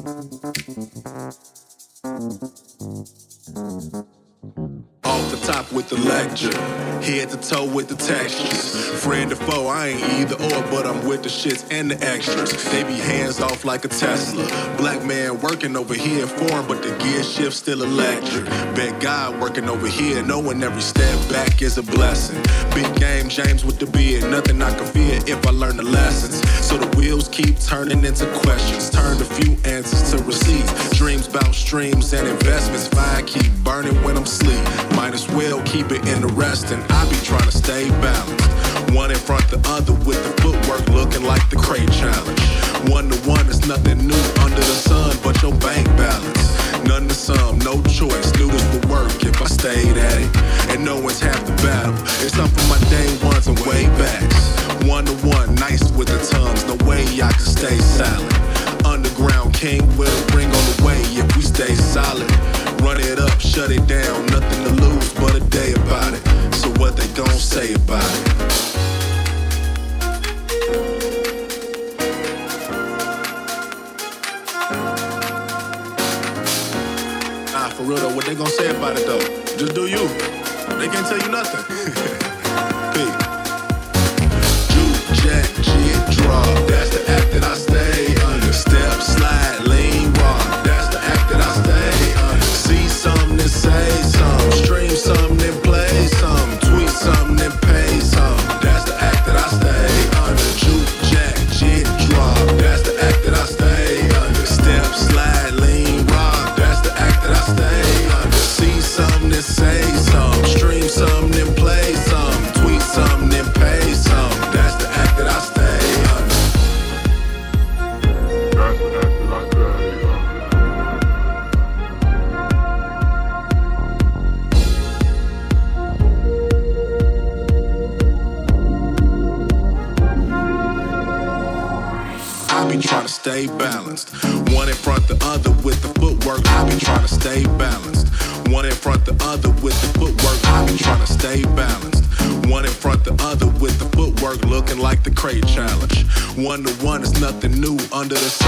Thank you. With the lecture. Head to toe with the textures. Friend or foe, I ain't either or, but I'm with the shits and the extras. They be hands off like a Tesla. Black man working over here foreign, but the gear shift still electric. Bet God working over here, knowing every step back is a blessing. Big game, James with the beard, nothing I can fear if I learn the lessons. So the wheels keep turning into questions. Turn a few answers to receipts. Dreams about streams and investments. Fire keep burning when I'm sleep. Might as well keep it interesting. I be trying to stay balanced. One in front the other with the footwork looking like the crate challenge. One to one is nothing new under the sun but your bank balance. None to some, no choice. Knew this would work if I stayed at it. And no one's half the battle. It's up for my day ones and way backs. One to one, nice with the tongues. No way I can stay silent. Underground king will bring on the way if we stay solid. Run it up, shut it down, nothing to lose but a day about it. So what they gon' say about it? Nah, for real though, what they gonna say about it though? Just do you. They can't tell you nothing. under the sun.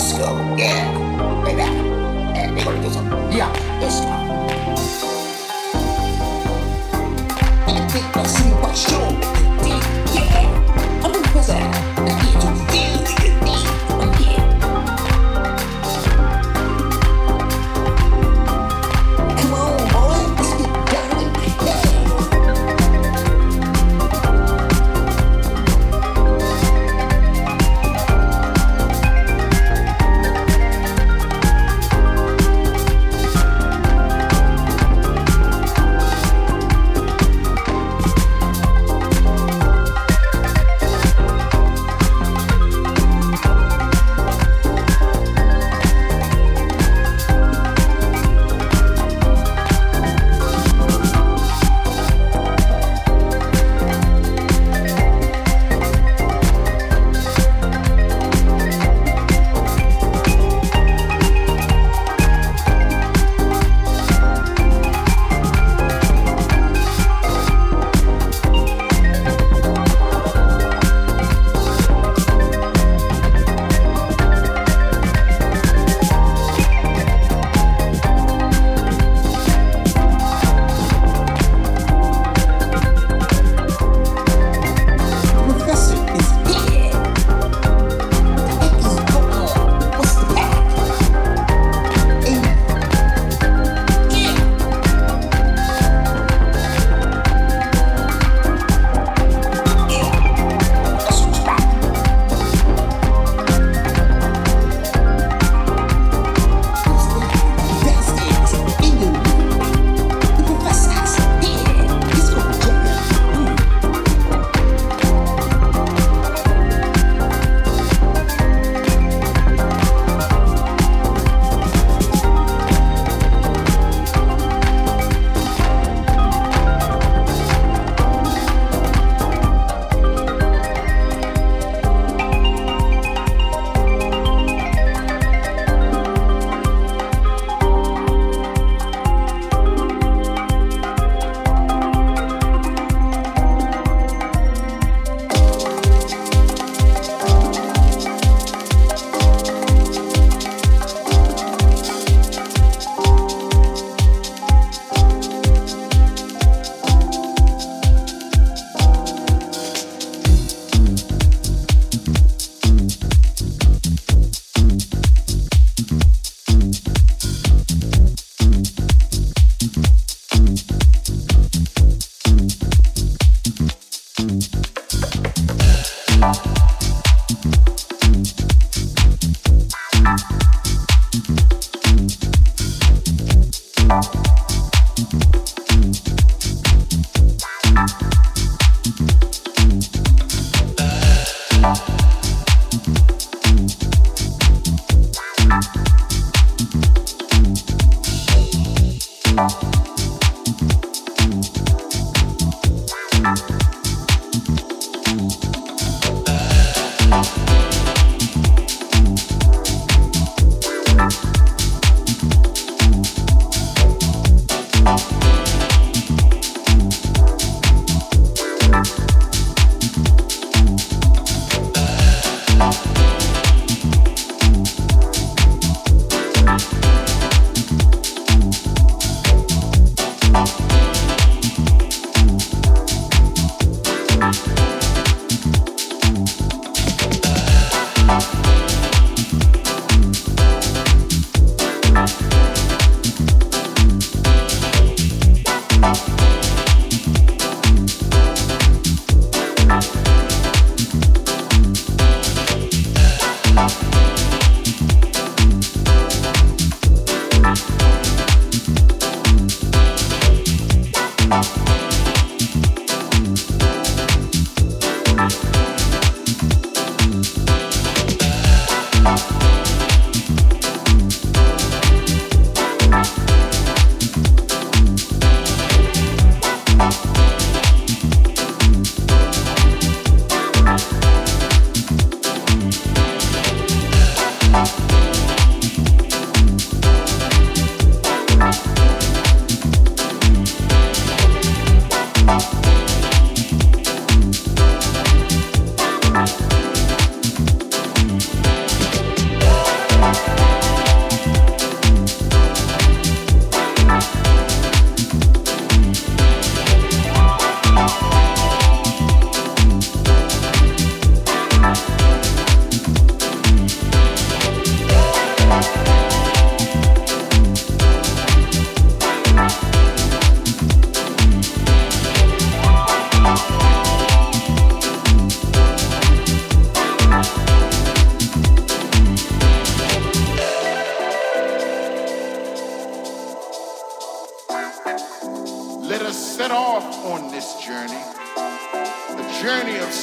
disco. Yeah. baby. And they're gonna do. Yeah, disco.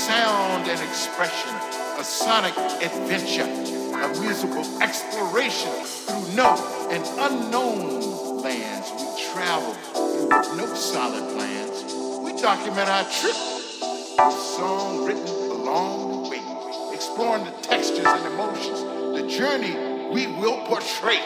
Sound and expression, a sonic adventure, a musical exploration through known and unknown lands. We travel through no solid plans. We document our trip song written along the way, exploring the textures and emotions, the journey we will portray.